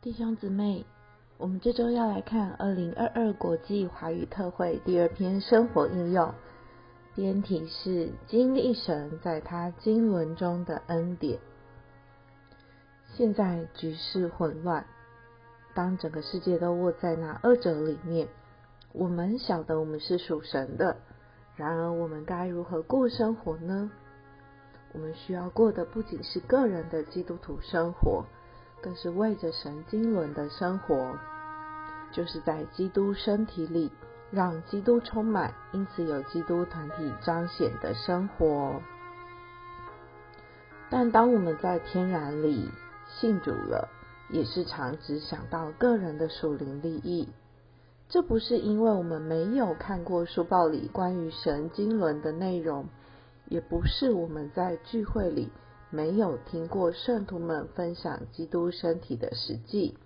弟兄姊妹，我们这周要来看二零二二国际华语特会第二篇生活应用，编题是经历神在他经纶中的恩典。现在局势混乱，当整个世界都握在那二者里面，我们晓得我们是属神的，然而我们该如何过生活呢？我们需要过的不仅是个人的基督徒生活。更是为着神经纶的生活，就是在基督身体里，让基督充满，因此有基督团体彰显的生活。但当我们在天然里信主了，也是常只想到个人的属灵利益。这不是因为我们没有看过书报里关于神经纶的内容，也不是我们在聚会里。没有听过圣徒们分享基督身体的实际，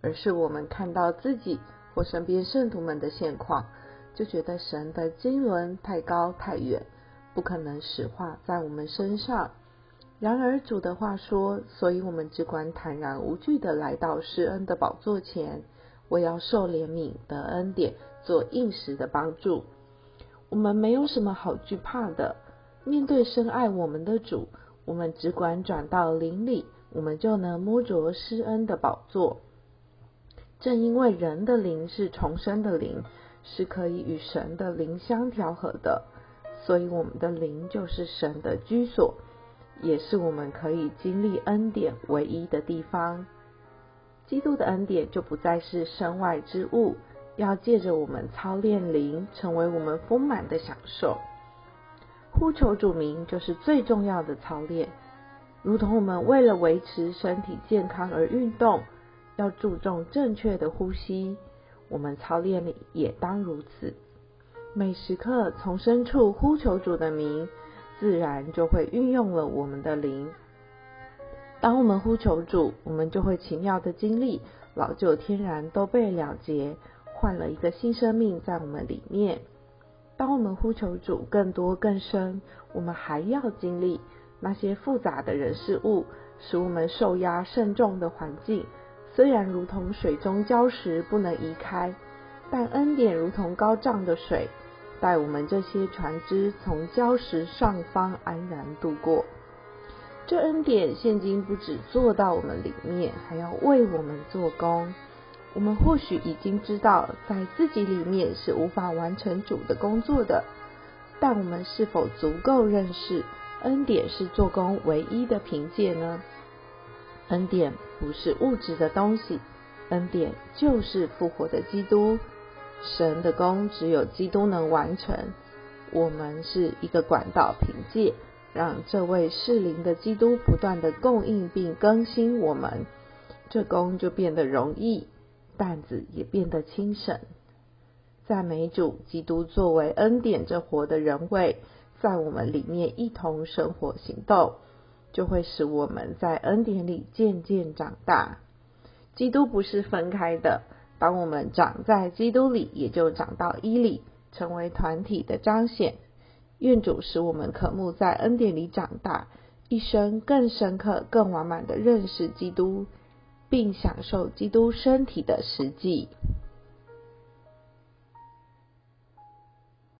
而是我们看到自己或身边圣徒们的现况，就觉得神的经纶太高太远，不可能实化在我们身上。然而主的话说，所以我们只管坦然无惧的来到施恩的宝座前，我要受怜悯得恩典，做应时的帮助。我们没有什么好惧怕的，面对深爱我们的主。我们只管转到灵里，我们就能摸着施恩的宝座。正因为人的灵是重生的灵，是可以与神的灵相调和的，所以我们的灵就是神的居所，也是我们可以经历恩典唯一的地方。基督的恩典就不再是身外之物，要借着我们操练灵，成为我们丰满的享受。呼求主名就是最重要的操练，如同我们为了维持身体健康而运动，要注重正确的呼吸，我们操练也当如此。每时刻从深处呼求主的名，自然就会运用了我们的灵。当我们呼求主，我们就会奇妙的经历老旧天然都被了结，换了一个新生命在我们里面。当我们呼求主更多更深，我们还要经历那些复杂的人事物，使我们受压甚重的环境。虽然如同水中礁石不能移开，但恩典如同高涨的水，带我们这些船只从礁石上方安然度过。这恩典现今不止做到我们里面，还要为我们做工。我们或许已经知道，在自己里面是无法完成主的工作的，但我们是否足够认识恩典是做工唯一的凭借呢？恩典不是物质的东西，恩典就是复活的基督。神的工只有基督能完成，我们是一个管道，凭借让这位适灵的基督不断的供应并更新我们，这工就变得容易。担子也变得轻省。赞美主，基督作为恩典这活的人位，在我们里面一同生活行动，就会使我们在恩典里渐渐长大。基督不是分开的，当我们长在基督里，也就长到伊里，成为团体的彰显。愿主使我们渴慕在恩典里长大，一生更深刻、更完满的认识基督。并享受基督身体的实际。